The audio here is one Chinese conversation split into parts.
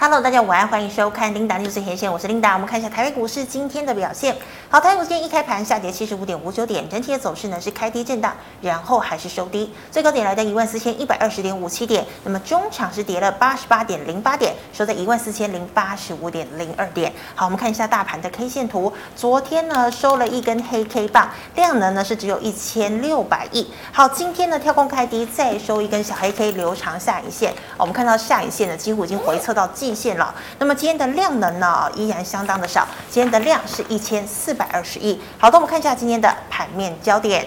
Hello，大家晚安，欢迎收看 Linda News 连线，我是 Linda。我们看一下台北股市今天的表现。好，台北股今天一开盘下跌七十五点五九点，整体的走势呢是开低震荡，然后还是收低，最高点来到一万四千一百二十点五七点。那么中场是跌了八十八点零八点，收在一万四千零八十五点零二点。好，我们看一下大盘的 K 线图，昨天呢收了一根黑 K 棒，量能呢是只有一千六百亿。好，今天呢跳空开低，再收一根小黑 K 留长下影线。我们看到下影线呢几乎已经回测到近线了。那么今天的量能呢依然相当的少，今天的量是一千四百二十亿。好的，我们看一下今天的盘面焦点。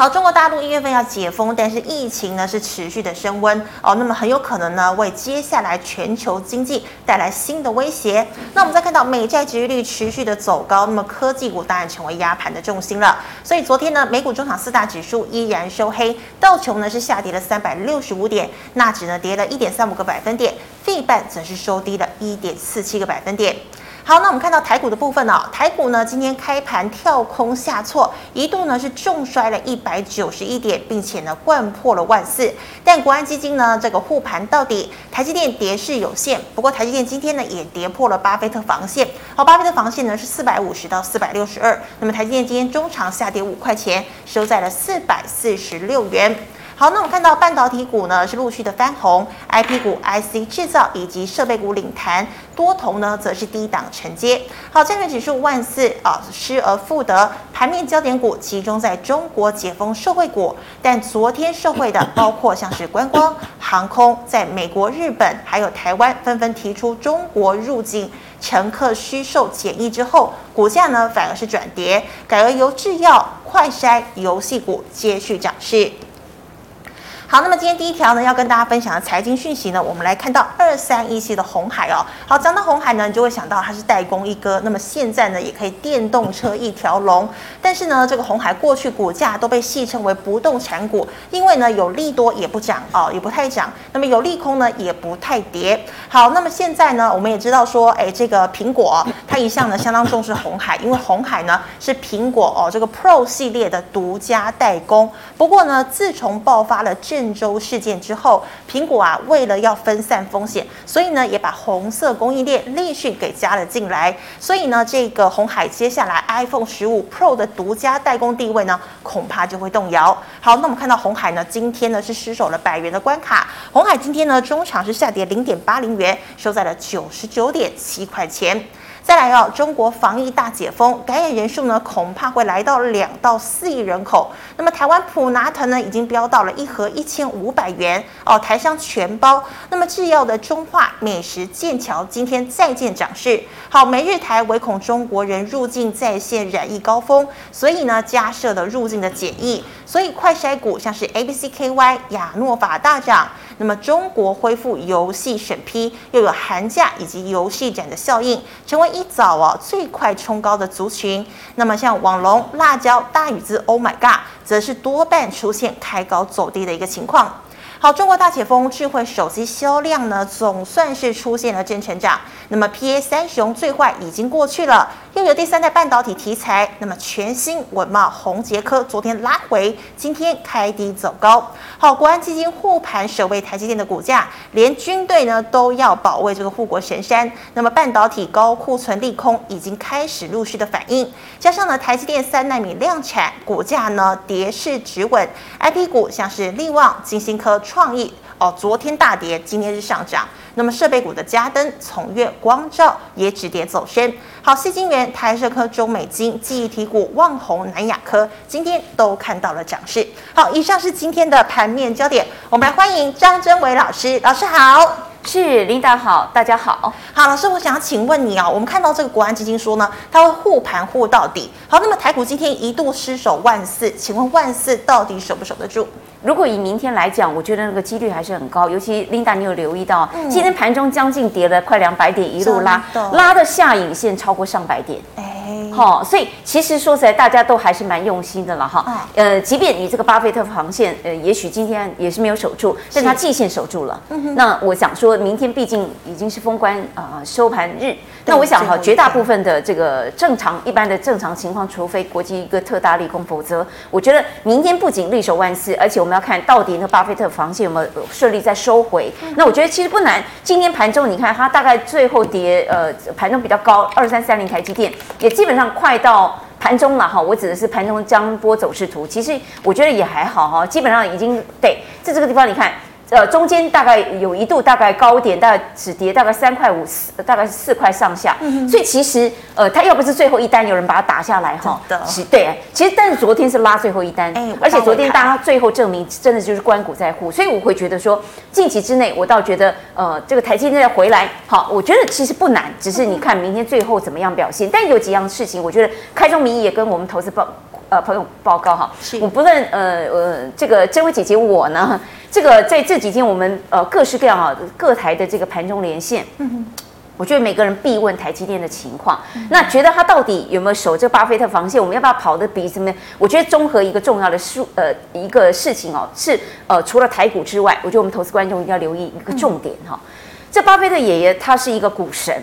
好，中国大陆一月份要解封，但是疫情呢是持续的升温哦，那么很有可能呢为接下来全球经济带来新的威胁。那我们再看到美债殖利率持续的走高，那么科技股当然成为压盘的重心了。所以昨天呢，美股中场四大指数依然收黑，道琼呢是下跌了三百六十五点，纳指呢跌了一点三五个百分点，费半则是收低了一点四七个百分点。好，那我们看到台股的部分哦，台股呢今天开盘跳空下挫，一度呢是重摔了一百九十一点，并且呢掼破了万四。但国安基金呢这个护盘到底，台积电跌势有限，不过台积电今天呢也跌破了巴菲特防线。好，巴菲特防线呢是四百五十到四百六十二，那么台积电今天中长下跌五块钱，收在了四百四十六元。好，那我们看到半导体股呢是陆续的翻红，IP 股、IC 制造以及设备股领弹，多头呢则是低档承接。好，加权指数万四啊失而复得，盘面焦点股集中在中国解封受惠股，但昨天受惠的 包括像是观光、航空，在美国、日本还有台湾纷纷提出中国入境乘客需受检疫之后，股价呢反而是转跌，改而由制药、快筛、游戏股接续涨势。好，那么今天第一条呢，要跟大家分享的财经讯息呢，我们来看到二三一七的红海哦。好，讲到红海呢，你就会想到它是代工一哥，那么现在呢，也可以电动车一条龙。但是呢，这个红海过去股价都被戏称为不动产股，因为呢有利多也不涨哦，也不太涨，那么有利空呢也不太跌。好，那么现在呢，我们也知道说，哎，这个苹果它一向呢相当重视红海，因为红海呢是苹果哦这个 Pro 系列的独家代工。不过呢，自从爆发了这郑州事件之后，苹果啊，为了要分散风险，所以呢，也把红色供应链立讯给加了进来。所以呢，这个红海接下来 iPhone 十五 Pro 的独家代工地位呢，恐怕就会动摇。好，那我们看到红海呢，今天呢是失守了百元的关卡。红海今天呢，中场是下跌零点八零元，收在了九十九点七块钱。再来哦，中国防疫大解封，感染人数呢恐怕会来到两到四亿人口。那么台湾普拿疼呢已经飙到了一盒一千五百元哦，台商全包。那么制药的中化美食剑桥今天再见涨势。好，美日台唯恐中国人入境再现染疫高峰，所以呢加设了入境的检疫。所以快筛股像是 ABCKY、亚诺法大涨。那么中国恢复游戏审批，又有寒假以及游戏展的效应，成为一早哦最快冲高的族群。那么像网龙、辣椒、大宇之、Oh my God，则是多半出现开高走低的一个情况。好，中国大解封，智慧手机销量呢总算是出现了正成长。那么 PA 三雄最坏已经过去了。又有第三代半导体题材，那么全新稳懋宏杰科昨天拉回，今天开低走高。好，国安基金护盘守卫台积电的股价，连军队呢都要保卫这个护国神山。那么半导体高库存利空已经开始陆续的反应，加上呢台积电三奈米量产，股价呢跌势止稳。IP 股像是力旺、晶心科、创意哦，昨天大跌，今天是上涨。那么设备股的嘉登、从月、光照也止跌走升。好，矽晶圆、台设科、中美金、记忆体股旺宏、南亚科今天都看到了涨势。好，以上是今天的盘面焦点。我们来欢迎张真伟老师，老师好，是领导好，大家好。好，老师，我想要请问你啊，我们看到这个国安基金说呢，它会护盘护到底。好，那么台股今天一度失守万四，请问万四到底守不守得住？如果以明天来讲，我觉得那个几率还是很高。尤其 Linda，你有留意到，嗯、今天盘中将近跌了快两百点，一路拉，拉的下影线超过上百点。哎，好，所以其实说实在，大家都还是蛮用心的了哈。呃，即便你这个巴菲特防线，呃，也许今天也是没有守住，但他季线守住了。那我想说明天毕竟已经是封关啊收盘日，那我想哈，绝大部分的这个正常一般的正常情况，除非国际一个特大利空，否则我觉得明天不仅力守万四，而且我们要看到底那个巴菲特防线有没有顺利再收回。那我觉得其实不难。今天盘中你看它大概最后跌，呃，盘中比较高二三三零台积电，也基本上快到盘中了哈。我指的是盘中江波走势图，其实我觉得也还好哈，基本上已经对在这个地方你看。呃，中间大概有一度大概高点，大概只跌大概三块五四，大概是四块上下。嗯、所以其实呃，它要不是最后一单有人把它打下来哈，对。其实但是昨天是拉最后一单，哎、而且昨天大家最后证明真的就是关谷在护，所以我会觉得说近期之内我倒觉得呃这个台积电再回来好，我觉得其实不难，只是你看明天最后怎么样表现。嗯、但有几样事情，我觉得开宗明义也跟我们投资报呃朋友报告哈，我不论呃呃这个这位姐姐我呢。这个在这几天，我们呃各式各样啊各台的这个盘中连线，嗯哼，我觉得每个人必问台积电的情况，嗯、那觉得他到底有没有守这个巴菲特防线？我们要不要跑得比什么？我觉得综合一个重要的数呃一个事情哦，是呃除了台股之外，我觉得我们投资观众一定要留意一个重点哈。嗯、这巴菲特爷爷他是一个股神，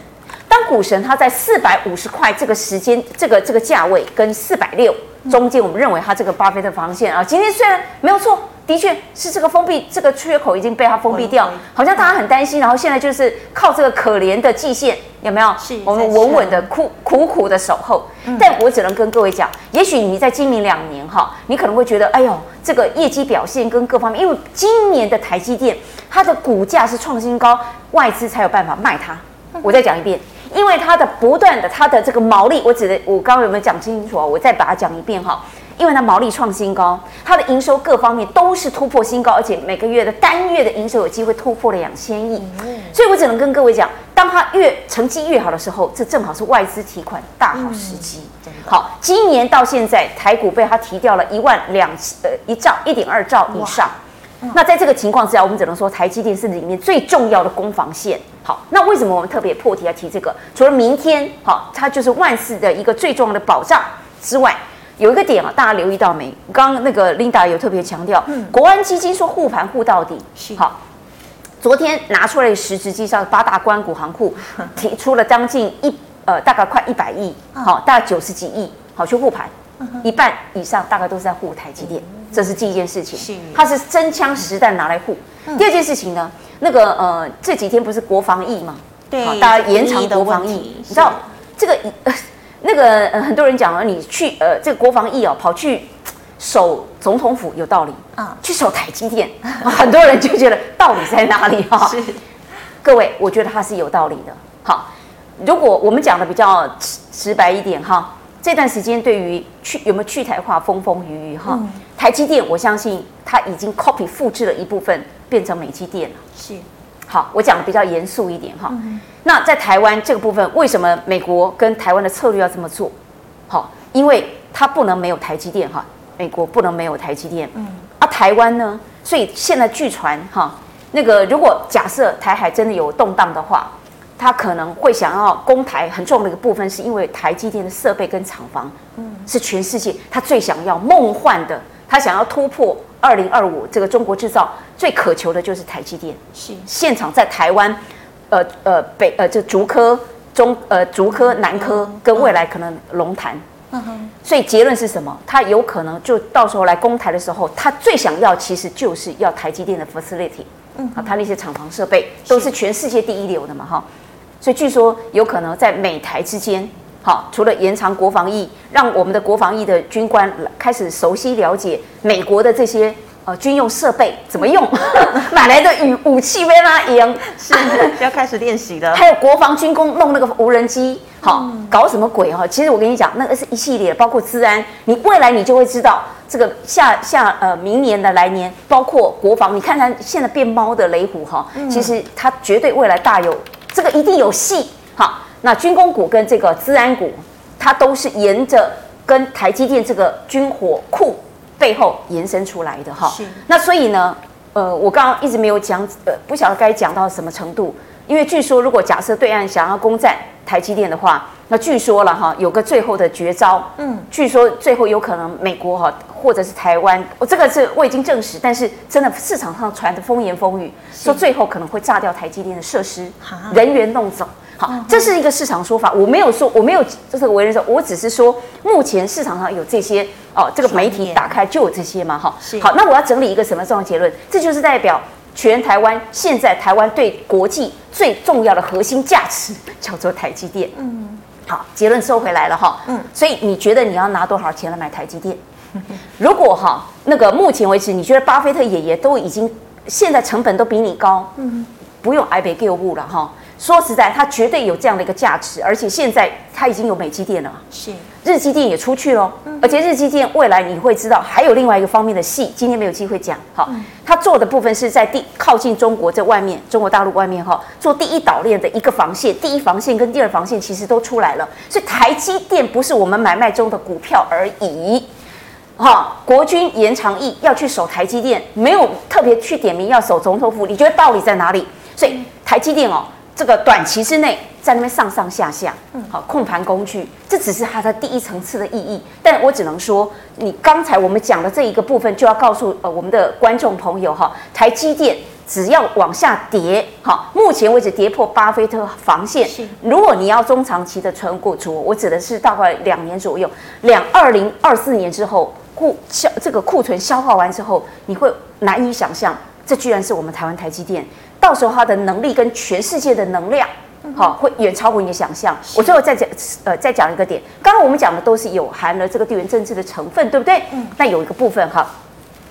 当股神他在四百五十块这个时间这个这个价位跟四百六中间，我们认为它这个巴菲特防线啊，今天虽然没有错。的确是这个封闭，这个缺口已经被它封闭掉，好像大家很担心。然后现在就是靠这个可怜的季线，有没有？是我们稳稳的苦苦苦的守候。但我只能跟各位讲，也许你在今明两年哈，你可能会觉得，哎呦，这个业绩表现跟各方面，因为今年的台积电它的股价是创新高，外资才有办法卖它。我再讲一遍，因为它的不断的它的这个毛利，我指的我刚刚有没有讲清楚啊？我再把它讲一遍哈。因为它毛利创新高，它的营收各方面都是突破新高，而且每个月的单月的营收有机会突破了两千亿，所以我只能跟各位讲，当它越成绩越好的时候，这正好是外资提款大好时机。好，今年到现在台股被它提掉了一万两呃一兆一点二兆以上，那在这个情况之下，我们只能说台积电是里面最重要的攻防线。好，那为什么我们特别破题要提这个？除了明天好，它就是万事的一个最重要的保障之外。有一个点啊，大家留意到没？刚刚那个 Linda 有特别强调，嗯，国安基金说护盘护到底，是好。昨天拿出来实质绩效，八大关股行库 提出了将近一呃大概快一百亿，好，大概九十几亿，好去护盘，一半以上大概都是在护台积电，这是第一件事情，是，它是真枪实弹拿来护。第二件事情呢，那个呃这几天不是国防疫嘛，对，大家延长国防疫，你知道这个呃。那个呃，很多人讲了，你去呃，这个国防疫哦，跑去守总统府有道理啊，去守台积电，很多人就觉得道理在哪里哈？是，各位，我觉得它是有道理的。好，如果我们讲的比较直直白一点哈，这段时间对于去有没有去台化风风雨雨哈，嗯、台积电我相信它已经 copy 复制了一部分，变成美积电了。是。好，我讲的比较严肃一点哈。嗯、那在台湾这个部分，为什么美国跟台湾的策略要这么做？好，因为它不能没有台积电哈，美国不能没有台积电。嗯。啊，台湾呢？所以现在据传哈，那个如果假设台海真的有动荡的话，他可能会想要攻台，很重要的一个部分，是因为台积电的设备跟厂房，嗯，是全世界他最想要梦幻的，他想要突破。二零二五，这个中国制造最渴求的就是台积电。是现场在台湾，呃呃北呃这竹科中呃竹科南科跟未来可能龙潭。嗯哼。所以结论是什么？他有可能就到时候来攻台的时候，他最想要其实就是要台积电的 facility。嗯。啊，他那些厂房设备都是全世界第一流的嘛哈。所以据说有可能在美台之间。好，除了延长国防役，让我们的国防役的军官开始熟悉了解美国的这些呃军用设备怎么用，买来的武武器为哪样，是 要开始练习的。还有国防军工弄那个无人机，好搞什么鬼哈？其实我跟你讲，那个是一系列，包括治安，你未来你就会知道这个下下呃明年的来年，包括国防，你看看现在变猫的雷虎哈，其实它绝对未来大有这个一定有戏，好。那军工股跟这个资安股，它都是沿着跟台积电这个军火库背后延伸出来的哈。是。那所以呢，呃，我刚刚一直没有讲，呃，不晓得该讲到什么程度，因为据说如果假设对岸想要攻占台积电的话，那据说了哈，有个最后的绝招，嗯，据说最后有可能美国哈，或者是台湾，我这个是我已经证实，但是真的市场上传的风言风语，说最后可能会炸掉台积电的设施，人员弄走。好，这是一个市场说法，我没有说，我没有这是为人说，我只是说目前市场上有这些哦，这个媒体打开就有这些嘛，哈。好，那我要整理一个什么重要结论？这就是代表全台湾现在台湾对国际最重要的核心价值叫做台积电。嗯。好，结论收回来了哈。嗯。所以你觉得你要拿多少钱来买台积电？如果哈那个目前为止你觉得巴菲特爷爷都已经现在成本都比你高，嗯，不用挨北购物了哈。说实在，它绝对有这样的一个价值，而且现在它已经有美积电了，是日积电也出去了，嗯、而且日积电未来你会知道还有另外一个方面的戏，今天没有机会讲。好，它做的部分是在第靠近中国这外面，中国大陆外面哈，做第一岛链的一个防线，第一防线跟第二防线其实都出来了，所以台积电不是我们买卖中的股票而已。哈，国军延长义要去守台积电，没有特别去点名要守总统府，你觉得道理在哪里？所以台积电哦。这个短期之内在那边上上下下，嗯，好控盘工具，这只是它的第一层次的意义。但我只能说，你刚才我们讲的这一个部分，就要告诉呃我们的观众朋友哈，台积电只要往下跌，哈，目前为止跌破巴菲特防线，是。如果你要中长期的存股族，我指的是大概两年左右，两二零二四年之后库消这个库存消化完之后，你会难以想象，这居然是我们台湾台积电。到时候它的能力跟全世界的能量，好，会远超过你的想象。我最后再讲，呃，再讲一个点。刚刚我们讲的都是有含了这个地缘政治的成分，对不对？嗯。那有一个部分哈，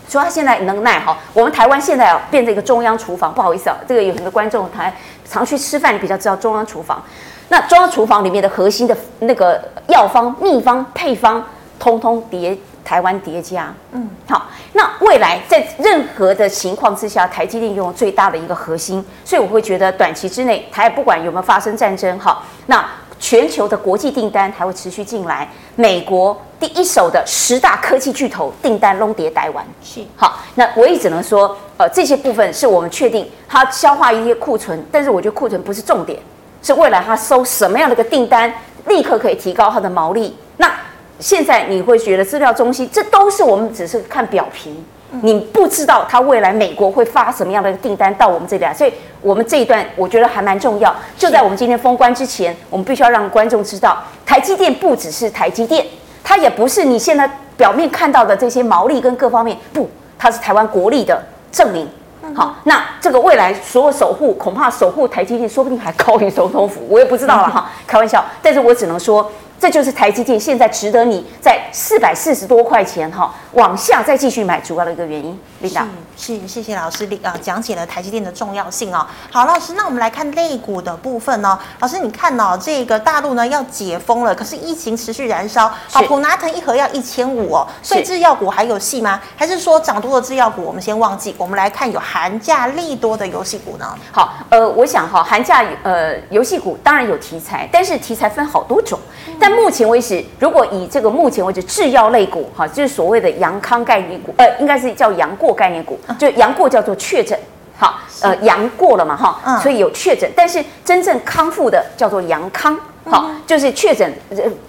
说他现在能耐哈，我们台湾现在啊变成一个中央厨房，不好意思啊，这个有很多观众他常去吃饭，你比较知道中央厨房。那中央厨房里面的核心的那个药方、秘方、配方，通通叠。台湾叠加，嗯，好，那未来在任何的情况之下，台积电拥有最大的一个核心，所以我会觉得短期之内，台不管有没有发生战争，哈，那全球的国际订单还会持续进来，美国第一手的十大科技巨头订单拢叠台湾，是，好，那我也只能说，呃，这些部分是我们确定它消化一些库存，但是我觉得库存不是重点，是未来它收什么样的一个订单，立刻可以提高它的毛利，那。现在你会觉得资料中心，这都是我们只是看表皮，你不知道它未来美国会发什么样的订单到我们这里来，所以我们这一段我觉得还蛮重要。就在我们今天封关之前，我们必须要让观众知道，台积电不只是台积电，它也不是你现在表面看到的这些毛利跟各方面，不，它是台湾国力的证明。好，那这个未来所有守护，恐怕守护台积电，说不定还高于总统府，我也不知道了哈，开玩笑。但是我只能说。这就是台积电现在值得你在四百四十多块钱哈往下再继续买主要的一个原因。琳达，是谢谢老师啊讲解了台积电的重要性哦。好，老师，那我们来看类股的部分哦。老师，你看哦，这个大陆呢要解封了，可是疫情持续燃烧。好，普拿藤一盒要一千五哦，所以制药股还有戏吗？还是说涨多的制药股我们先忘记？我们来看有寒假利多的游戏股呢？好，呃，我想哈，寒假呃游戏股当然有题材，但是题材分好多种。但目前为止，如果以这个目前为止制药类股哈，就是所谓的阳康概念股，呃，应该是叫阳过概念股，就阳过叫做确诊，好，呃，阳过了嘛哈，所以有确诊，但是真正康复的叫做阳康，好，就是确诊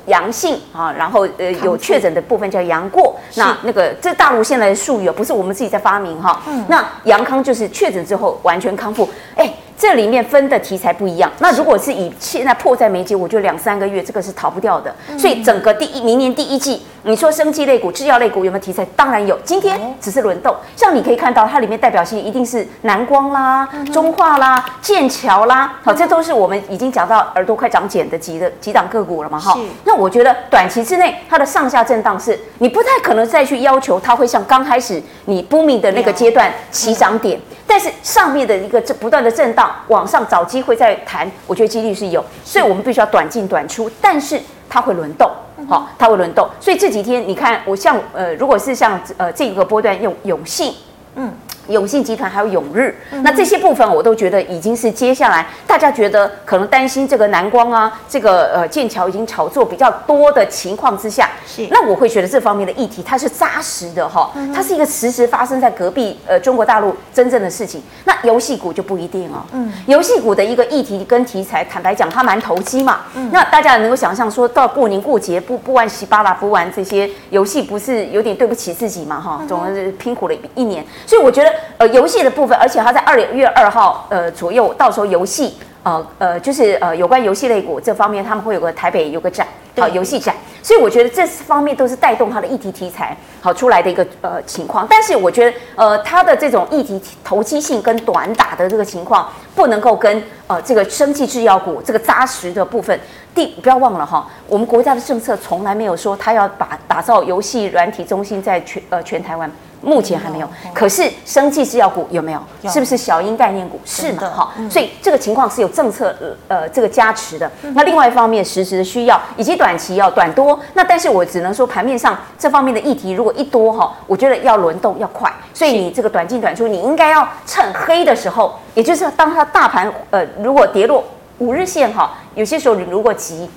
阳性啊，然后呃有确诊的部分叫阳过，那那个这大陆现在的术语啊不是我们自己在发明哈，那阳康就是确诊之后完全康复，哎。这里面分的题材不一样。那如果是以现在迫在眉睫，我觉得两三个月这个是逃不掉的。所以整个第一明年第一季，你说生技类股、制药类股有没有题材？当然有。今天只是轮动，像你可以看到它里面代表性一定是南光啦、中化啦、剑桥啦，好，这都是我们已经讲到耳朵快长茧的几的几档个股了嘛，哈。那我觉得短期之内它的上下震荡是，你不太可能再去要求它会像刚开始你 booming 的那个阶段起涨点。但是上面的一个这不断的震荡，往上找机会再谈，我觉得几率是有，所以我们必须要短进短出，但是它会轮动，好，它会轮动，所以这几天你看，我像呃，如果是像呃这个波段用永信，嗯，永信集团还有永日，那这些部分我都觉得已经是接下来大家觉得可能担心这个南光啊，这个呃剑桥已经炒作比较多的情况之下，是。那我会觉得这方面的议题它是扎实的哈，它是一个实时发生在隔壁呃中国大陆真正的事情。那游戏股就不一定哦，嗯，游戏股的一个议题跟题材，坦白讲它蛮投机嘛，嗯，那大家能够想象说到过年过节不不玩稀巴拉不玩这些游戏，不是有点对不起自己嘛哈，总是拼苦了一年，所以我觉得。呃，游戏的部分，而且它在二月二号呃左右，到时候游戏呃呃，就是呃有关游戏类股这方面，他们会有个台北有个展，好游戏展，所以我觉得这方面都是带动它的议题题材好出来的一个呃情况。但是我觉得呃它的这种议题投机性跟短打的这个情况，不能够跟呃这个生技制药股这个扎实的部分。第不要忘了哈，我们国家的政策从来没有说它要把打造游戏软体中心在全呃全台湾。目前还没有，可是生技制药股有没有？是不是小鹰概念股？是的，哈。所以这个情况是有政策呃这个加持的。那另外一方面，实时的需要以及短期要短多。那但是我只能说盘面上这方面的议题如果一多哈，我觉得要轮动要快。所以你这个短进短出，你应该要趁黑的时候，也就是当它大盘呃如果跌落五日线哈，有些时候你如果急。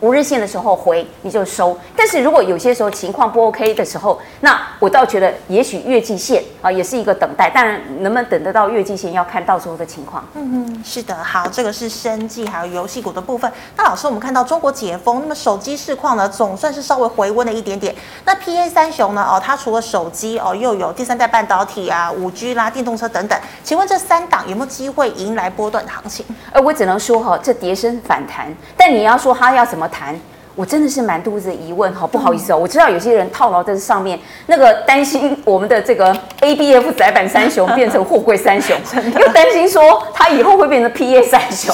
五日线的时候回你就收，但是如果有些时候情况不 OK 的时候，那我倒觉得也许月季线啊也是一个等待，当然能不能等得到月季线要看到时候的情况。嗯嗯，是的，好，这个是生技还有游戏股的部分。那老师，我们看到中国解封，那么手机市况呢总算是稍微回温了一点点。那 PA 三雄呢？哦，它除了手机哦，又有第三代半导体啊、五 G 啦、电动车等等。请问这三档有没有机会迎来波段行情？呃，我只能说哈，这跌升反弹，但你要说它要怎么？谈，我真的是满肚子疑问哈，不好意思哦，我知道有些人套牢在这上面，那个担心我们的这个 ABF 载板三雄变成货柜三雄，又担心说它以后会变成 PA 三雄，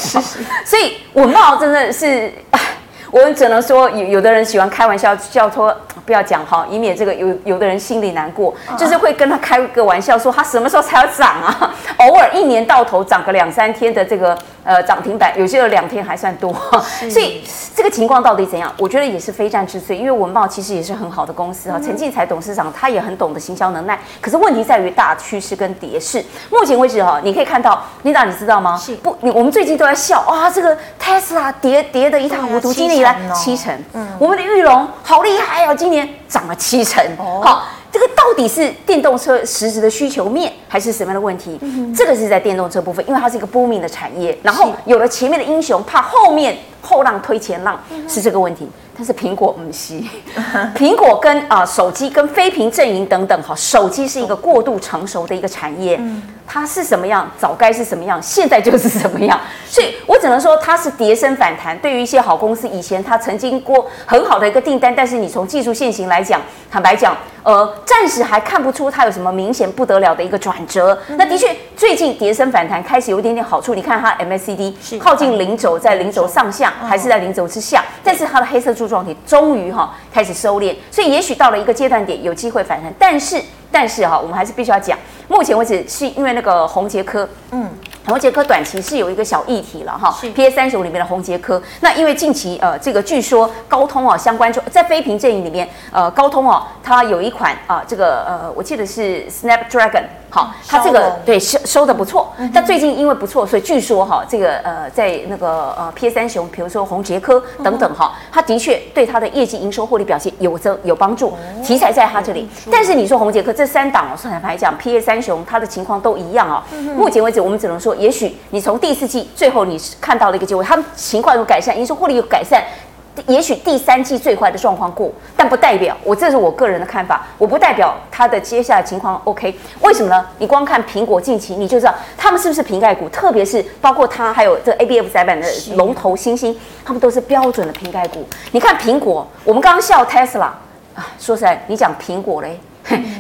所以我冒真的是，我们只能说有有的人喜欢开玩笑叫说。不要讲哈，以免这个有有的人心里难过，就是会跟他开个玩笑说他什么时候才要涨啊？偶尔一年到头涨个两三天的这个呃涨停板，有些有两天还算多，所以这个情况到底怎样？我觉得也是非战之罪，因为文茂其实也是很好的公司啊。陈进财董事长他也很懂得行销能耐，可是问题在于大趋势跟跌势。目前为止哈，你可以看到，Linda 你知道吗？是不？你我们最近都在笑啊，这个 Tesla 跌跌的一塌糊涂，今年以来七成，嗯，我们的玉龙好厉害哦，今年。涨了七成，好，这个到底是电动车实质的需求面，还是什么样的问题？这个是在电动车部分，因为它是一个 booming 的产业，然后有了前面的英雄，怕后面后浪推前浪，是这个问题。但是苹果不是，苹果跟啊、呃、手机跟非屏阵营等等哈，手机是一个过度成熟的一个产业，它是什么样，早该是什么样，现在就是什么样，所以我只能说它是跌升反弹。对于一些好公司，以前它曾经过很好的一个订单，但是你从技术现行来讲，坦白讲，呃，暂时还看不出它有什么明显不得了的一个转折。那的确，最近跌升反弹开始有一点点好处，你看它 MACD 靠近零轴，在零轴上下，还是在零轴之下，但是它的黑色柱。状体终于哈开始收敛，所以也许到了一个阶段点有机会反弹，但是但是哈，我们还是必须要讲，目前为止是因为那个红杰科，嗯，红杰科短期是有一个小议题了哈，PA 三十五里面的红杰科，那因为近期呃这个据说高通啊相关在非屏阵营里面，呃高通哦它有一款啊这个呃我记得是 Snapdragon。好，它这个对收收的不错，但最近因为不错，所以据说哈，这个呃，在那个呃 PA 三雄，比如说红杰科等等哈，它的确对它的业绩营收获利表现有增有帮助，题材在它这里。但是你说红杰科这三档哦，坦白讲，PA 三雄它的情况都一样啊。目前为止，我们只能说，也许你从第四季最后你是看到了一个结果，他们情况有改善，营收获利有改善。也许第三季最坏的状况过，但不代表我这是我个人的看法，我不代表它的接下来情况 OK。为什么呢？你光看苹果近期你就知道他们是不是瓶盖股，特别是包括它还有这 ABF 窄板的龙头星星，他们都是标准的瓶盖股。你看苹果，我们刚刚笑 Tesla 啊，说实在，你讲苹果嘞，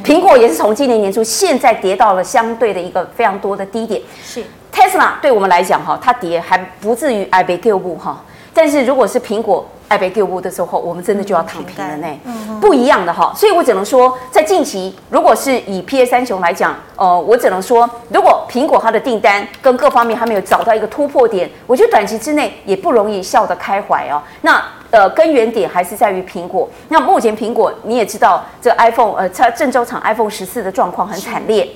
苹果也是从今年年初现在跌到了相对的一个非常多的低点。是 Tesla 对我们来讲哈，它跌还不至于挨被救不哈，但是如果是苹果。爱被救护的时候，我们真的就要躺平了呢，不一样的哈，所以我只能说，在近期，如果是以 PA 三雄来讲，呃，我只能说，如果苹果它的订单跟各方面还没有找到一个突破点，我觉得短期之内也不容易笑得开怀哦。那呃，根源点还是在于苹果。那目前苹果你也知道，这 iPhone 呃，它郑州厂 iPhone 十四的状况很惨烈。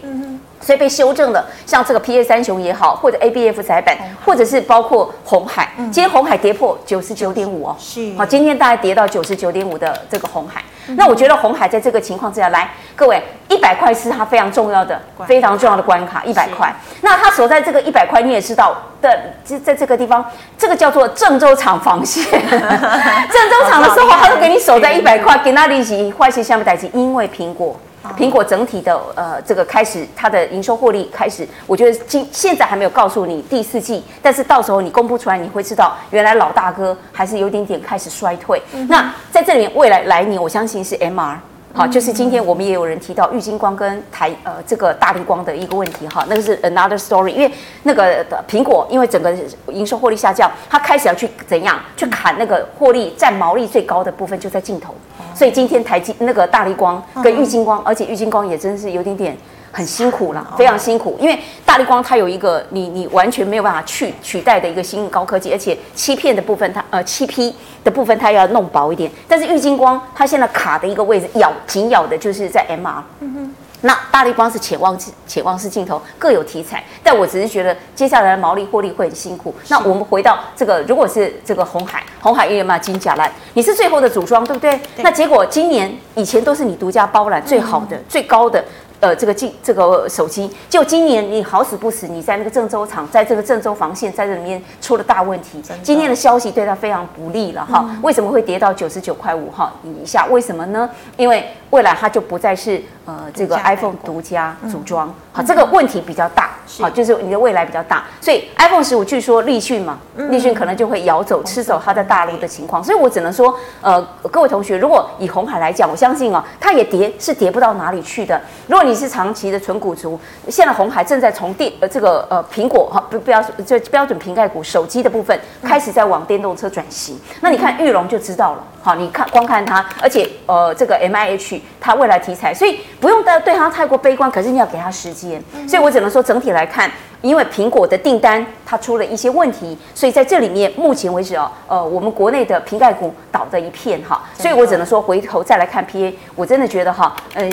所以被修正的，像这个 P A 三雄也好，或者 A B F 窄板，或者是包括红海，今天红海跌破九十九点五哦，是。好，今天大概跌到九十九点五的这个红海。那我觉得红海在这个情况之下，来各位，一百块是它非常重要的、非常重要的关卡，一百块。那它所在这个一百块，你也知道的，在在这个地方，这个叫做郑州厂防线。郑州厂的时候，它都给你守在一百块，给那利息坏些下面代金，因为苹果。苹果整体的呃，这个开始它的营收获利开始，我觉得今现在还没有告诉你第四季，但是到时候你公布出来，你会知道原来老大哥还是有点点开始衰退。嗯、那在这里面未来来年，我相信是 MR。好，就是今天我们也有人提到玉金光跟台呃这个大力光的一个问题哈，那个是 another story，因为那个苹果因为整个营收获利下降，它开始要去怎样去砍那个获利占毛利最高的部分就在镜头，所以今天台积那个大力光跟玉金光，而且玉金光也真是有点点。很辛苦了，非常辛苦，因为大力光它有一个你你完全没有办法去取代的一个新高科技，而且欺骗的部分它呃七 P 的部分它要弄薄一点，但是玉金光它现在卡的一个位置咬紧咬的就是在 MR。嗯哼。那大力光是潜望潜望式镜头各有题材，但我只是觉得接下来的毛利获利会很辛苦。那我们回到这个，如果是这个红海，红海因为嘛金甲蓝，你是最后的组装，对不对？那结果今年以前都是你独家包揽最好的、最高的。呃，这个进这个手机，就今年你好死不死，你在那个郑州厂，在这个郑州防线在这里面出了大问题。今天的消息对他非常不利了哈。为什么会跌到九十九块五哈以下？为什么呢？因为未来它就不再是呃这个 iPhone 独家组装，好，这个问题比较大，好，就是你的未来比较大。所以 iPhone 十五据说立讯嘛，立讯可能就会咬走吃走它在大陆的情况。所以我只能说，呃，各位同学，如果以红海来讲，我相信哦，它也跌是跌不到哪里去的。如果你是长期的纯股族，现在红海正在从电呃这个呃苹果哈不标这标准瓶盖股手机的部分开始在往电动车转型。那你看玉龙就知道了，好，你看光看它，而且呃这个 M I H 它未来题材，所以不用对对它太过悲观，可是你要给它时间。所以我只能说整体来看。因为苹果的订单它出了一些问题，所以在这里面目前为止哦，呃，我们国内的瓶盖股倒的一片哈，所以我只能说回头再来看 PA，我真的觉得哈，嗯，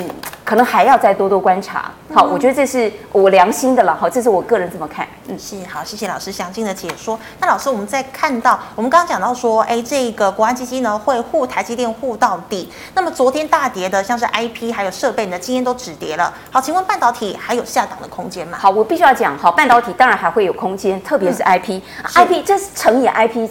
可能还要再多多观察。好，我觉得这是我良心的了好，这是我个人这么看。嗯，是好，谢谢老师详尽的解说。那老师，我们在看到我们刚刚讲到说，哎，这个国安基金呢会护台积电护到底。那么昨天大跌的像是 IP 还有设备呢，今天都止跌了。好，请问半导体还有下档的空间吗？好，我必须要讲好。半导体当然还会有空间，特别是 IP，IP、这是成也 IP，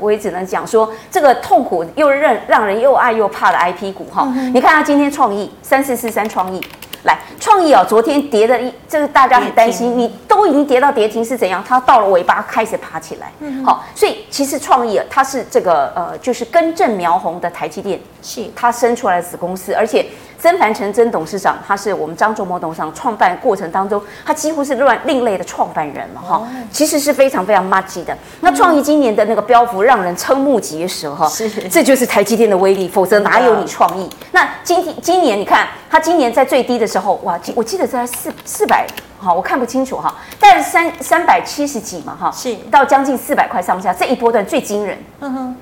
我也只能讲说这个痛苦又让让人又爱又怕的 IP 股哈。嗯、你看它今天创意三四四三创意。来，创意哦，昨天跌的一，这个大家很担心，你都已经跌到跌停是怎样？它到了尾巴开始爬起来，嗯，好，所以其实创意啊，它是这个呃，就是根正苗红的台积电，是它生出来的子公司，而且曾凡成曾董事长，他是我们张忠谋董事长创办过程当中，他几乎是乱另类的创办人了哈，其实是非常非常麻吉的。那创意今年的那个标幅让人瞠目结舌哈，是，这就是台积电的威力，否则哪有你创意？那今天今年你看，他今年在最低的。时候哇，我记得在四四百，好，我看不清楚哈，但是三三百七十几嘛哈，是到将近四百块上下，这一波段最惊人，嗯哼，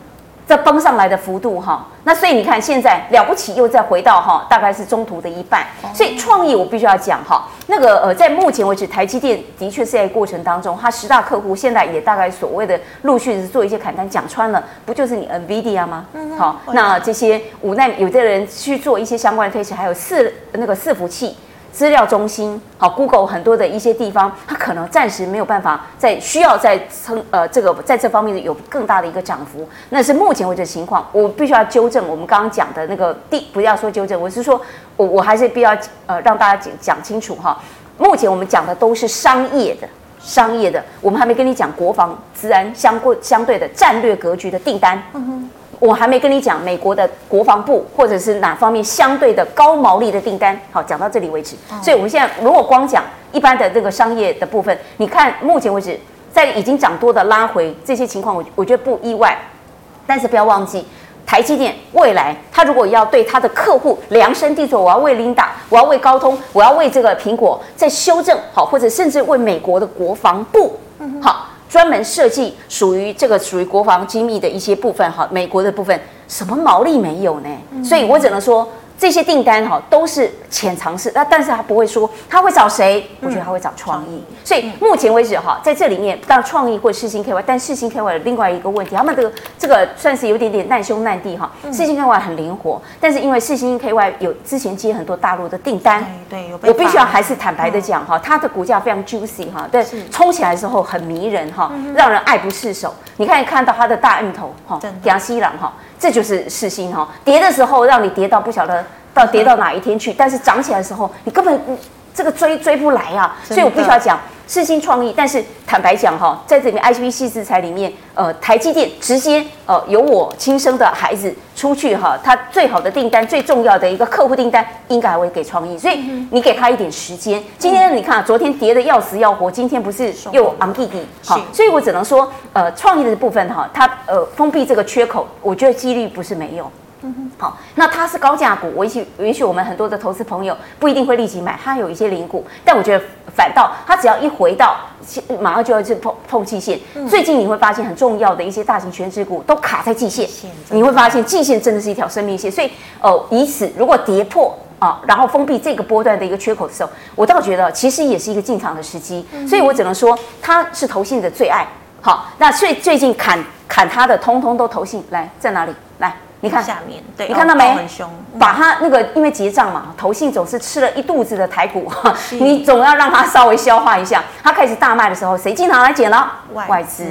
这崩上来的幅度哈，那所以你看现在了不起又再回到哈，大概是中途的一半，所以创意我必须要讲哈，那个呃，在目前为止，台积电的确是在过程当中，它十大客户现在也大概所谓的陆续是做一些砍单，讲穿了，不就是你 NVIDIA 吗？嗯，好，那这些五奈有的人去做一些相关的推迟，还有四那个伺服器。资料中心，好，Google 很多的一些地方，它可能暂时没有办法在需要在撑呃这个在这方面有更大的一个涨幅，那是目前为止情况。我必须要纠正我们刚刚讲的那个第，不要说纠正，我是说我我还是必要呃让大家讲讲清楚哈。目前我们讲的都是商业的，商业的，我们还没跟你讲国防、资安相关相对的战略格局的订单。嗯哼。我还没跟你讲美国的国防部或者是哪方面相对的高毛利的订单，好，讲到这里为止。所以我们现在如果光讲一般的这个商业的部分，你看目前为止在已经涨多的拉回这些情况，我我觉得不意外。但是不要忘记，台积电未来它如果要对它的客户量身定做，我要为琳达，我要为高通，我要为这个苹果在修正好，或者甚至为美国的国防部好。专门设计属于这个属于国防机密的一些部分哈，美国的部分什么毛利没有呢？所以我只能说，这些订单哈都是潜藏式，那但是他不会说他会找谁，我觉得他会找创意。所以目前为止哈，在这里面当然创意或世芯 KY，但世芯 KY 的另外一个问题，他们这个这个算是有点点难兄难弟哈。世芯 KY 很灵活，但是因为世芯 KY 有之前接很多大陆的订单，对，有我必须要还是坦白的讲哈，它的股价非常 juicy 哈，对，冲起来的时候很迷人哈，让人爱不释手。你看看到它的大芋头哈，亚西朗哈。这就是市心哈，跌的时候让你跌到不晓得到跌到哪一天去，但是涨起来的时候你根本这个追追不来啊，所以我必须要讲世新创意。但是坦白讲哈，在这里面矽智财里面，呃，台积电直接呃由我亲生的孩子出去哈，他最好的订单最重要的一个客户订单应该还会给创意，所以你给他一点时间。今天你看昨天跌的要死要活，今天不是又昂弟弟好，所以我只能说呃创意的部分哈，它呃封闭这个缺口，我觉得几率不是没有。嗯哼，好，那它是高价股，我允许允许我们很多的投资朋友不一定会立即买，它有一些零股，但我觉得反倒它只要一回到，马上就要去碰碰季线。嗯、最近你会发现很重要的一些大型权值股都卡在季线，你会发现季线真的是一条生命线，所以呃，以此如果跌破啊，然后封闭这个波段的一个缺口的时候，我倒觉得其实也是一个进场的时机，嗯、所以我只能说它是投信的最爱。好，那最最近砍砍它的，通通都投信来在哪里来？你看下面，对，你看到没？很凶，把它那个，因为结账嘛，投信总是吃了一肚子的台股，你总要让它稍微消化一下。它开始大卖的时候，谁进场来捡了？外资。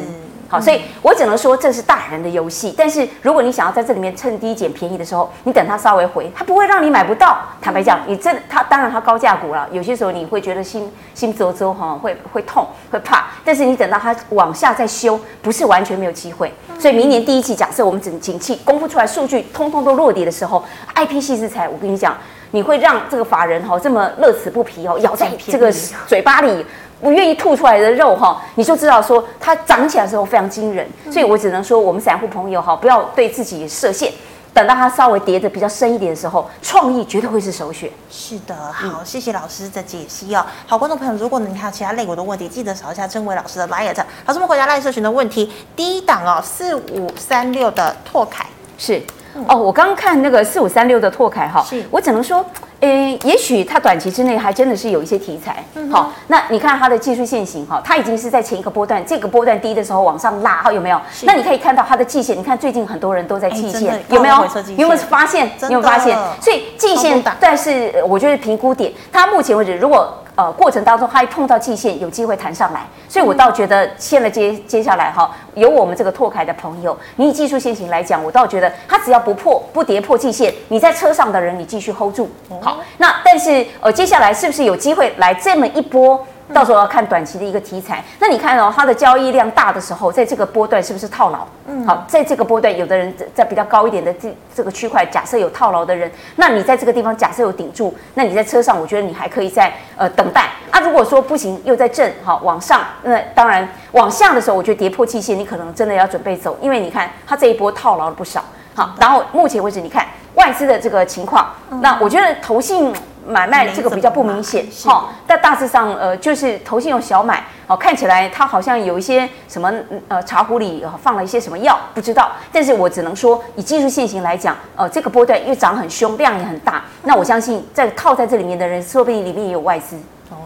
好，所以我只能说这是大人的游戏。但是如果你想要在这里面趁低捡便宜的时候，你等它稍微回，它不会让你买不到。坦白讲，你这它当然它高价股了，有些时候你会觉得心心啧啧哈，会会痛会怕。但是你等到它往下再修，不是完全没有机会。所以明年第一季，假设我们整景气公布出来数据通通都落地的时候，IP 矽智财，我跟你讲，你会让这个法人哈这么乐此不疲哦，咬在这个嘴巴里。不愿意吐出来的肉哈，你就知道说它涨起来的时候非常惊人，所以我只能说我们散户朋友哈，不要对自己设限，等到它稍微跌的比较深一点的时候，创意绝对会是首选。是的，好，谢谢老师的解析哦。好，观众朋友，如果你还有其他类股的问题，记得扫一下正伟老师的 LINE。老师，我们回答 LINE 社群的问题，第一档哦，四五三六的拓凯是哦，我刚刚看那个四五三六的拓凯哈，是我只能说。诶，也许它短期之内还真的是有一些题材，好，那你看它的技术线型哈，它已经是在前一个波段，这个波段低的时候往上拉，哈，有没有？那你可以看到它的季线，你看最近很多人都在季线，有没有？有没有发现？有没有发现？所以季线，但是我觉得评估点，它目前为止如果。呃，过程当中它一碰到季线，有机会弹上来，所以我倒觉得现在接接下来哈，有我们这个拓凯的朋友，你以技术先行来讲，我倒觉得它只要不破不跌破季线，你在车上的人你继续 hold 住，好，那但是呃接下来是不是有机会来这么一波？到时候要看短期的一个题材，那你看哦，它的交易量大的时候，在这个波段是不是套牢？嗯，好，在这个波段，有的人在比较高一点的这这个区块，假设有套牢的人，那你在这个地方假设有顶住，那你在车上，我觉得你还可以在呃等待。啊，如果说不行，又在震，好往上，那当然往下的时候，我觉得跌破季线，你可能真的要准备走，因为你看它这一波套牢了不少。好，然后目前为止，你看外资的这个情况，那我觉得投信。买卖这个比较不明显，哈，但大致上，呃，就是投信用小买，哦，看起来它好像有一些什么，呃，茶壶里放了一些什么药，不知道。但是我只能说，以技术线型来讲，呃，这个波段因为涨很凶，量也很大，那我相信在套在这里面的人，说不定里面也有外资。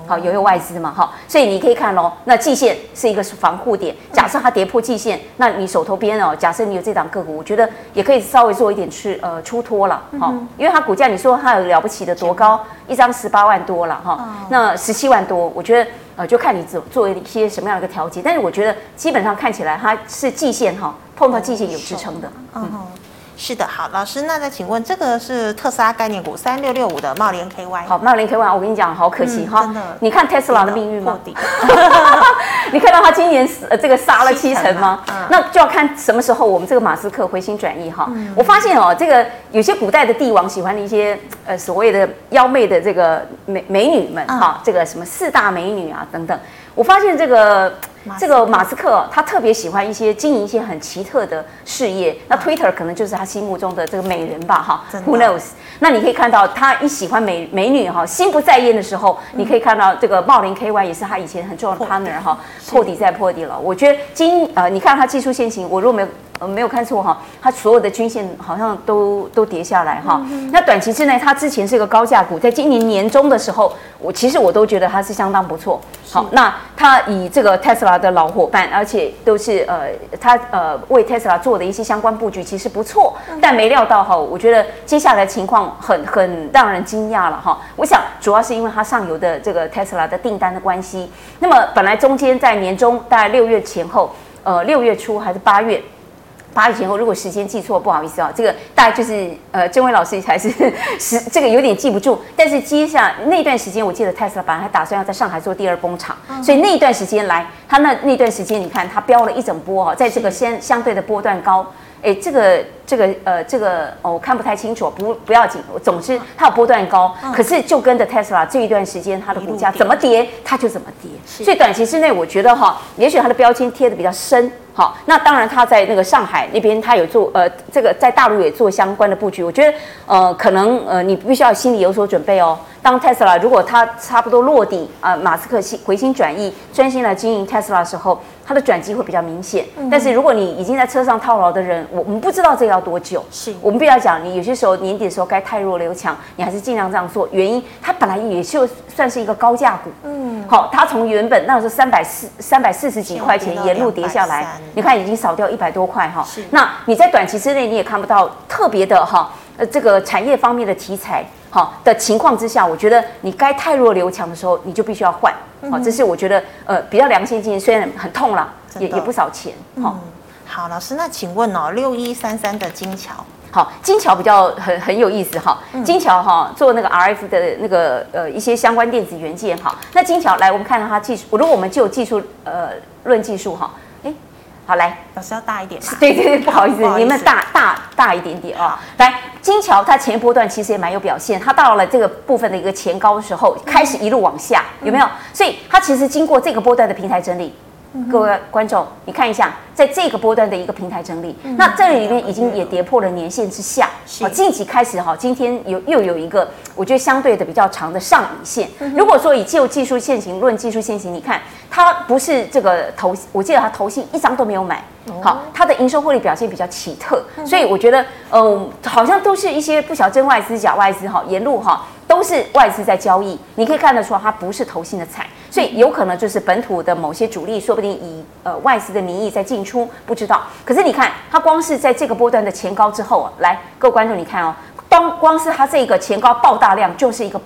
好，有有外资嘛？哈，所以你可以看喽，那季线是一个防护点。假设它跌破季线，那你手头边哦，假设你有这档个股，我觉得也可以稍微做一点去呃出脱了，哈，因为它股价你说它有了不起的多高，一张十八万多了哈，那十七万多，我觉得呃就看你做做一些什么样的一个调节，但是我觉得基本上看起来它是季线哈，碰到季线有支撑的，嗯。是的，好，老师，那再请问，这个是特斯拉概念股三六六五的茂联 KY。好，茂联 KY，我跟你讲，好可惜哈，嗯、真的，你看特斯拉的命运吗？底 你看到他今年呃这个杀了七成吗？那就要看什么时候我们这个马斯克回心转意哈。嗯、我发现哦，这个有些古代的帝王喜欢的一些呃所谓的妖媚的这个美美女们哈，嗯、这个什么四大美女啊等等，我发现这个。这个马斯克他特别喜欢一些经营一些很奇特的事业，那 Twitter 可能就是他心目中的这个美人吧，哈，Who knows？那你可以看到他一喜欢美美女哈，心不在焉的时候，你可以看到这个茂林 KY 也是他以前很重要的 partner 哈，破底再破底了。我觉得今呃，你看他技术先行，我如果没有呃没有看错哈，它所有的均线好像都都跌下来哈。那短期之内，它之前是一个高价股，在今年年中的时候，我其实我都觉得它是相当不错。好，那它以这个 Tesla 的老伙伴，而且都是呃，它呃为 Tesla 做的一些相关布局，其实不错。但没料到哈，我觉得接下来情况很很让人惊讶了哈。我想主要是因为它上游的这个 Tesla 的订单的关系。那么本来中间在年中大概六月前后，呃六月初还是八月。八月前后，如果时间记错，不好意思啊，这个大概就是呃，郑伟老师才是 时这个有点记不住。但是接下来那段时间，我记得特斯拉本来还打算要在上海做第二工厂，嗯、所以那段时间来，他那那段时间，你看他飙了一整波啊，在这个相相对的波段高，哎，这个。这个呃，这个哦，我看不太清楚，不不要紧。总之，它有波段高，嗯、可是就跟着 Tesla 这一段时间，它的股价怎么跌，它就怎么跌。所以短期之内，我觉得哈，也许它的标签贴的比较深。好，那当然，他在那个上海那边，他有做呃，这个在大陆也做相关的布局。我觉得呃，可能呃，你必须要心里有所准备哦。当 Tesla 如果它差不多落地啊、呃，马斯克心回心转意，专心来经营 Tesla 的时候，它的转机会比较明显。嗯、但是如果你已经在车上套牢的人，我我们不知道这个要多久？是我们必须要讲，你有些时候年底的时候该太弱留强，你还是尽量这样做。原因它本来也就算是一个高价股，嗯，好，它从原本那时候三百四三百四十几块钱沿路跌下来，你看已经少掉一百多块哈。是，那你在短期之内你也看不到特别的哈，呃，这个产业方面的题材好的情况之下，我觉得你该太弱留强的时候，你就必须要换。好，这是我觉得呃比较良心经营，虽然很痛了，也也不少钱，好。好，老师，那请问哦，六一三三的金桥，好，金桥比较很很有意思哈，金桥哈做那个 RF 的那个呃一些相关电子元件哈，那金桥来我们看到它技术，如果我们就技术呃论技术哈，哎，好来，老师要大一点，对对对，不好意思，你们大大大一点点啊，来，金桥它前波段其实也蛮有表现，它到了这个部分的一个前高的时候，开始一路往下，有没有？所以它其实经过这个波段的平台整理。各位观众，你看一下，在这个波段的一个平台整理，嗯、那这里面已经也跌破了年线之下。好是，近期开始哈，今天有又有一个，我觉得相对的比较长的上影线。嗯、如果说以就技术线型论技术线型，你看它不是这个投，我记得它投信一张都没有买。好，它的营收获利表现比较奇特，所以我觉得，嗯、呃，好像都是一些不晓真外资假外资哈，沿路哈都是外资在交易，你可以看得出它不是投信的菜。所以有可能就是本土的某些主力，说不定以呃外资的名义在进出，不知道。可是你看，它光是在这个波段的前高之后啊，来各位观众，你看哦，当光是它这个前高爆大量，就是一个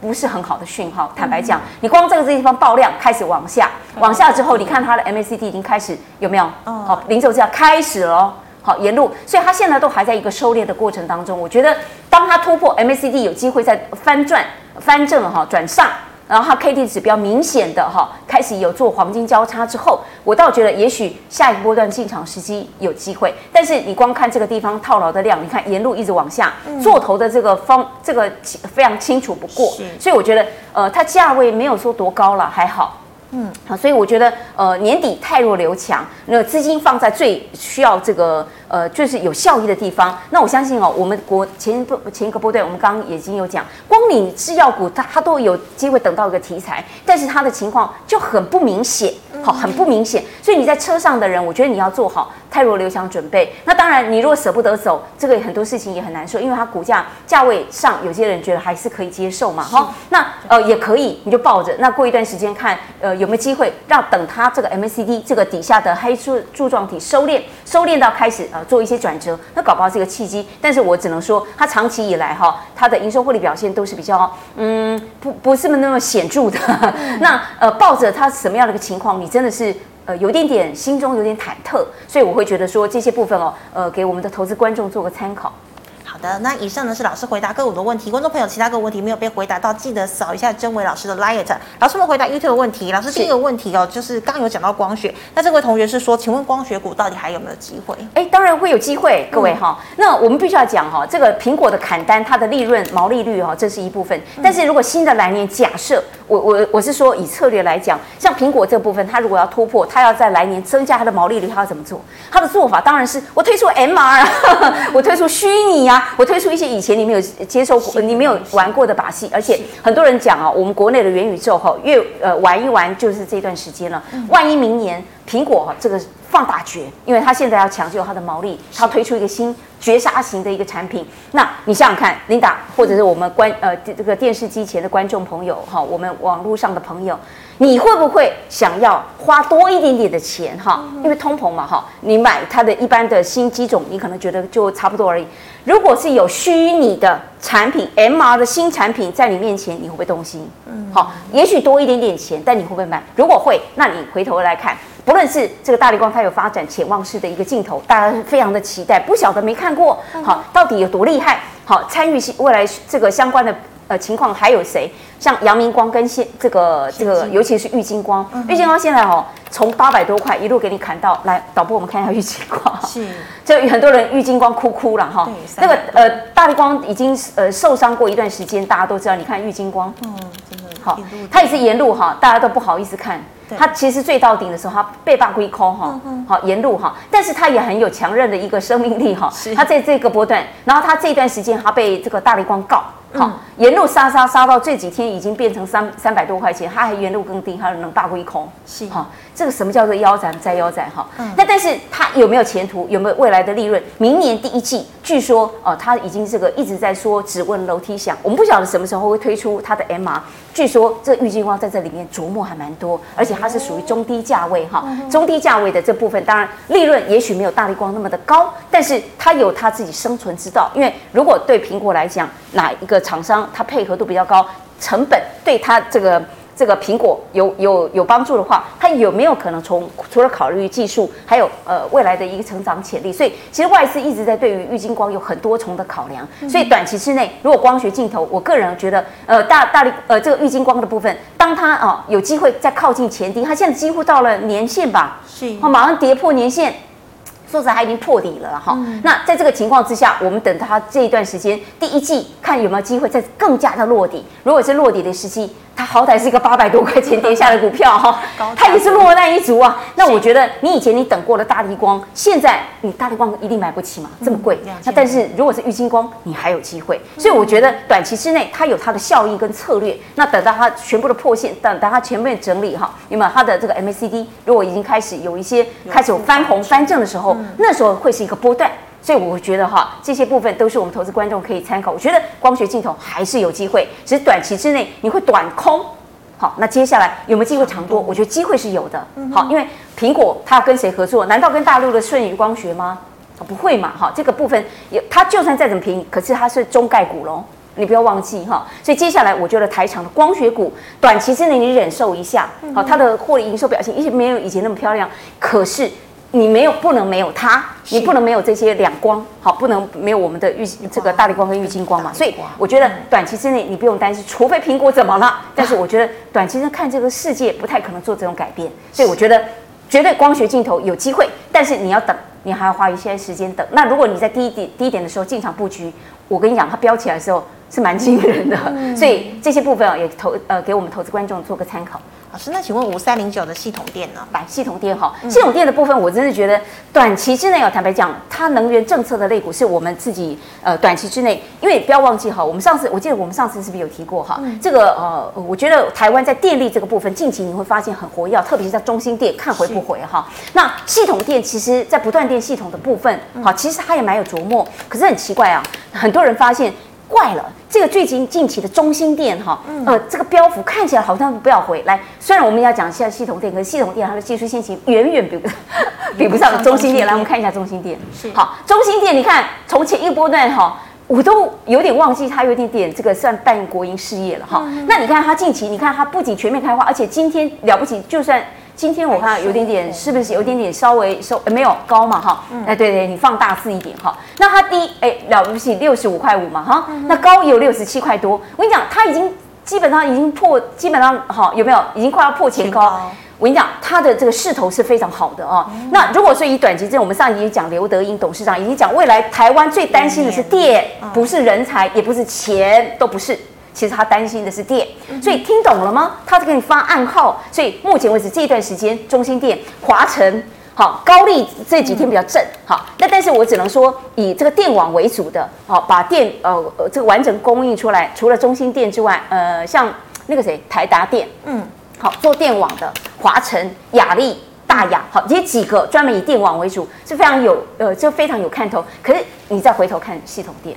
不是很好的讯号。坦白讲，你光这个地方爆量开始往下，往下之后，你看它的 MACD 已经开始有没有？哦，零轴这样开始了，好沿路，所以它现在都还在一个收敛的过程当中。我觉得，当它突破 MACD 有机会再翻转、翻正哈转上。然后它 K D 指标明显的哈开始有做黄金交叉之后，我倒觉得也许下一个波段进场时机有机会。但是你光看这个地方套牢的量，你看沿路一直往下，做头的这个方这个非常清楚不过，所以我觉得呃它价位没有说多高了，还好。嗯，好，所以我觉得，呃，年底太弱留强，那资金放在最需要这个，呃，就是有效益的地方。那我相信哦，我们国前一波前一个波段，我们刚刚已经有讲，光你制药股它它都有机会等到一个题材，但是它的情况就很不明显，好，很不明显。所以你在车上的人，我觉得你要做好太弱留强准备。那当然，你如果舍不得走，这个很多事情也很难说，因为它股价价位上，有些人觉得还是可以接受嘛，哈。那呃也可以，你就抱着。那过一段时间看，呃。有没有机会让等它这个 MACD 这个底下的黑柱柱状体收敛，收敛到开始呃做一些转折，那搞不好是个契机。但是我只能说，它长期以来哈，它的营收获利表现都是比较嗯不不是那么显著的。那呃抱着它什么样的一个情况，你真的是呃有点点心中有点忐忑，所以我会觉得说这些部分哦呃给我们的投资观众做个参考。那以上呢是老师回答个股的问题。观众朋友，其他个股问题没有被回答到，记得扫一下真伟老师的 liet。老师们回答 YouTube 的问题。老师第一个问题哦，就是刚刚有讲到光学，那这位同学是说，请问光学股到底还有没有机会？哎，当然会有机会，各位哈。嗯、那我们必须要讲哈，这个苹果的砍单，它的利润毛利率哈，这是一部分。但是如果新的来年，假设我我我是说以策略来讲，像苹果这部分，它如果要突破，它要在来年增加它的毛利率，它要怎么做？它的做法当然是我推出 MR，我推出虚拟啊，我推出一些以前你没有接受过、你没有玩过的把戏，而且很多人讲啊，我们国内的元宇宙哈，越呃玩一玩就是这段时间了。万一明年苹果哈这个放大绝，因为它现在要抢救它的毛利，它推出一个新绝杀型的一个产品。那你想想看琳达，或者是我们观呃这个电视机前的观众朋友哈，我们网络上的朋友，你会不会想要花多一点点的钱哈？因为通膨嘛哈，你买它的一般的新机种，你可能觉得就差不多而已。如果是有虚拟的产品，MR 的新产品在你面前，你会不会动心？嗯，好，也许多一点点钱，但你会不会买？如果会，那你回头来看。不论是这个大力光，它有发展潜望式的一个镜头，大家非常的期待。不晓得没看过，好，到底有多厉害？好，参与未来这个相关的呃情况还有谁？像阳明光跟现这个这个，尤其是玉晶光，玉晶光现在哦，从八百多块一路给你砍到来，导播我们看一下玉晶光，是，就很多人玉晶光哭哭了哈。那个呃大力光已经呃受伤过一段时间，大家都知道。你看玉晶光，嗯，好，它也是沿路哈，大家都不好意思看。它其实最到顶的时候，它背霸归空哈，好沿路哈，但是它也很有强韧的一个生命力哈。它在这个波段，然后它这段时间它被这个大力光告，好沿路杀杀杀到这几天已经变成三三百多块钱，它还沿路更低，它能大归空，是哈。这个什么叫做腰斩再腰斩哈？那但是它有没有前途？有没有未来的利润？明年第一季，据说哦，它已经这个一直在说只问楼梯响，我们不晓得什么时候会推出它的 MR。据说这郁金光在这里面琢磨还蛮多，而且它是属于中低价位哈，中低价位的这部分，当然利润也许没有大力光那么的高，但是它有它自己生存之道。因为如果对苹果来讲，哪一个厂商它配合度比较高，成本对它这个。这个苹果有有有帮助的话，它有没有可能从除了考虑技术，还有呃未来的一个成长潜力？所以其实外资一直在对于玉金光有很多重的考量。所以短期之内，如果光学镜头，我个人觉得呃大大力呃这个玉金光的部分，当它啊、呃、有机会再靠近前低，它现在几乎到了年线吧，是，它马上跌破年线。说实在，它已经破底了哈。嗯、那在这个情况之下，我们等它这一段时间，第一季看有没有机会再更加的落底。如果是落底的时期，它好歹是一个八百多块钱跌下的股票哈，它也是落难一族啊。那我觉得你以前你等过了大力光，现在你大力光一定买不起嘛，这么贵。那但是如果是玉金光，你还有机会。所以我觉得短期之内它有它的效益跟策略。那等到它全部的破线，等到它全面整理哈，有没有它的这个 MACD 如果已经开始有一些开始有翻红翻正的时候。那时候会是一个波段，所以我觉得哈，这些部分都是我们投资观众可以参考。我觉得光学镜头还是有机会，只是短期之内你会短空。好，那接下来有没有机会长多？我觉得机会是有的。好，因为苹果它要跟谁合作？难道跟大陆的舜宇光学吗？不会嘛。哈，这个部分也，它就算再怎么便宜，可是它是中概股喽。你不要忘记哈，所以接下来我觉得台厂的光学股短期之内你忍受一下。好，它的获利营收表现，一直没有以前那么漂亮，可是。你没有，不能没有它，你不能没有这些两光，好，不能没有我们的玉这个大力光跟玉金光嘛。所以我觉得短期之内你不用担心，除非苹果怎么了。但是我觉得短期之内看这个世界不太可能做这种改变，所以我觉得绝对光学镜头有机会，但是你要等，你还要花一些时间等。那如果你在低一点低一点的时候进场布局，我跟你讲，它飙起来的时候是蛮惊人的。所以这些部分啊，也投呃给我们投资观众做个参考。老师，那请问五三零九的系统电呢？来，系统电哈，系统电的部分，我真的觉得短期之内哦，坦白讲，它能源政策的类股是我们自己呃短期之内，因为不要忘记哈，我们上次我记得我们上次是不是有提过哈？这个呃，我觉得台湾在电力这个部分，近期你会发现很活跃，特别是在中心电，看回不回哈？那系统电其实在不断电系统的部分，好，其实它也蛮有琢磨，可是很奇怪啊，很多人发现。怪了，这个最近近期的中心店哈，呃，这个标幅看起来好像不要回来。虽然我们要讲一下系统店，可是系统店它的技术先行远远比不比不上中心店。来，我们看一下中心店。是好，中心店，你看从前一波段哈，我都有点忘记它有点点这个算半国营事业了哈。那你看它近期，你看它不仅全面开花，而且今天了不起，就算。今天我看有点点，是不是有点点稍微收没有高嘛哈？哎对对，你放大字一点哈。那它低哎了不起六十五块五嘛哈，那高有六十七块多。我跟你讲，它已经基本上已经破，基本上哈有没有？已经快要破前高。我跟你讲，它的这个势头是非常好的啊。那如果说以短期之内，我们上一集讲刘德英董事长已经讲，未来台湾最担心的是电，不是人才，也不是钱，都不是。其实他担心的是电，所以听懂了吗？他在给你发暗号。所以目前为止这一段时间，中心电、华晨、好高丽这几天比较正，好。那但是我只能说，以这个电网为主的，好，把电呃呃这个完整供应出来。除了中心电之外，呃，像那个谁台达电，嗯，好做电网的华晨、亚力。大亚，好，这几个专门以电网为主，是非常有呃，就非常有看头。可是你再回头看系统电，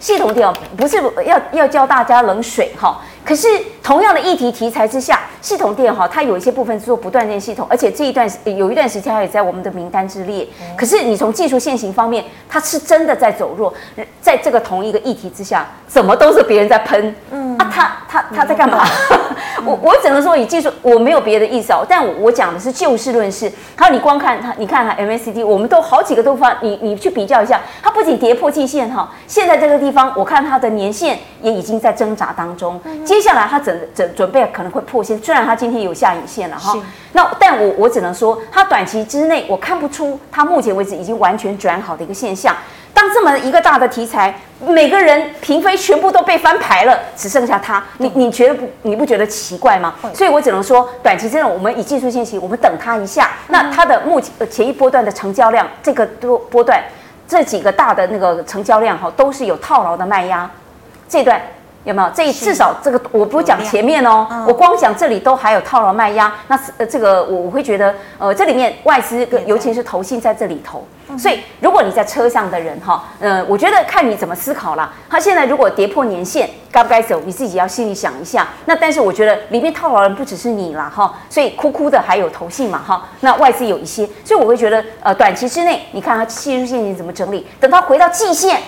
系统电哦，不是要要教大家冷水哈。可是同样的议题题材之下，系统电哈，它有一些部分是做不断电系统，而且这一段有一段时间它也在我们的名单之列。可是你从技术现行方面，它是真的在走弱，在这个同一个议题之下，怎么都是别人在喷。嗯，他他他在干嘛？我我只能说以技术，我没有别的意思哦。但我我讲的是就事论事。还有你光看它，你看它 MACD，我们都好几个都发，你你去比较一下，它不仅跌破季线哈，现在这个地方我看它的年线也已经在挣扎当中。接下来它整整准备可能会破线，虽然它今天有下影线了哈，那但我我只能说，它短期之内我看不出它目前为止已经完全转好的一个现象。当这么一个大的题材，每个人嫔妃全部都被翻牌了，只剩下他，你你觉得不？你不觉得奇怪吗？所以我只能说，短期之内我们以技术先行，我们等他一下。那它的目前前一波段的成交量，这个多波段这几个大的那个成交量哈，都是有套牢的卖压，这段。有没有？这至少这个我不讲前面哦，我光讲这里都还有套牢卖压，那呃这个我我会觉得呃这里面外资跟尤其是投信在这里头，所以如果你在车上的人哈，呃我觉得看你怎么思考啦。他现在如果跌破年线，该不该走？你自己要心里想一下。那但是我觉得里面套牢人不只是你啦哈，所以哭哭的还有投信嘛哈，那外资有一些，所以我会觉得呃短期之内你看它技术线型怎么整理，等它回到季线，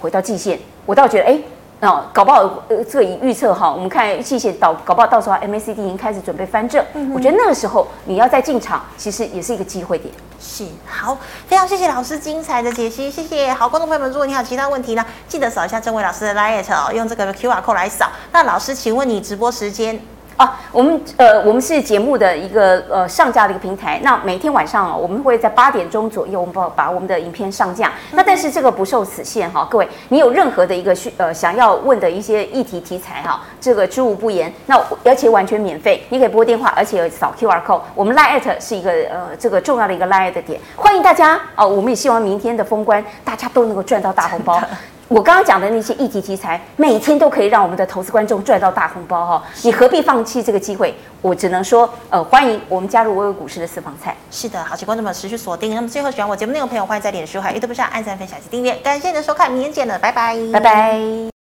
回到季线，我倒觉得哎。哦，搞不好呃，这个以预测哈，我们看谢谢到搞不好到时候 MACD 已经开始准备翻正，嗯、我觉得那个时候你要再进场，其实也是一个机会点。是，好，非常谢谢老师精彩的解析，谢谢。好，观众朋友们，如果你有其他问题呢，记得扫一下这位老师的 Live，哦，用这个 QR code 来扫。那老师，请问你直播时间？啊，我们呃，我们是节目的一个呃上架的一个平台。那每天晚上哦，我们会在八点钟左右，我们把把我们的影片上架。那但是这个不受此限哈，各位，你有任何的一个需呃想要问的一些议题题材哈，这个知无不言。那而且完全免费，你可以拨电话，而且扫 QR code。我们 LINE@ at 是一个呃这个重要的一个 LINE@ 的点，欢迎大家哦！我们也希望明天的封关，大家都能够赚到大红包。我刚刚讲的那些议题题材，每天都可以让我们的投资观众赚到大红包哈！你何必放弃这个机会？我只能说，呃，欢迎我们加入微微股市的私房菜。是的，好，请观众们持续锁定。那么最后喜欢我节目内容的朋友，欢迎在脸书还有 YouTube 上按赞、分享及订阅。感谢你的收看，明天见了，拜拜，拜拜。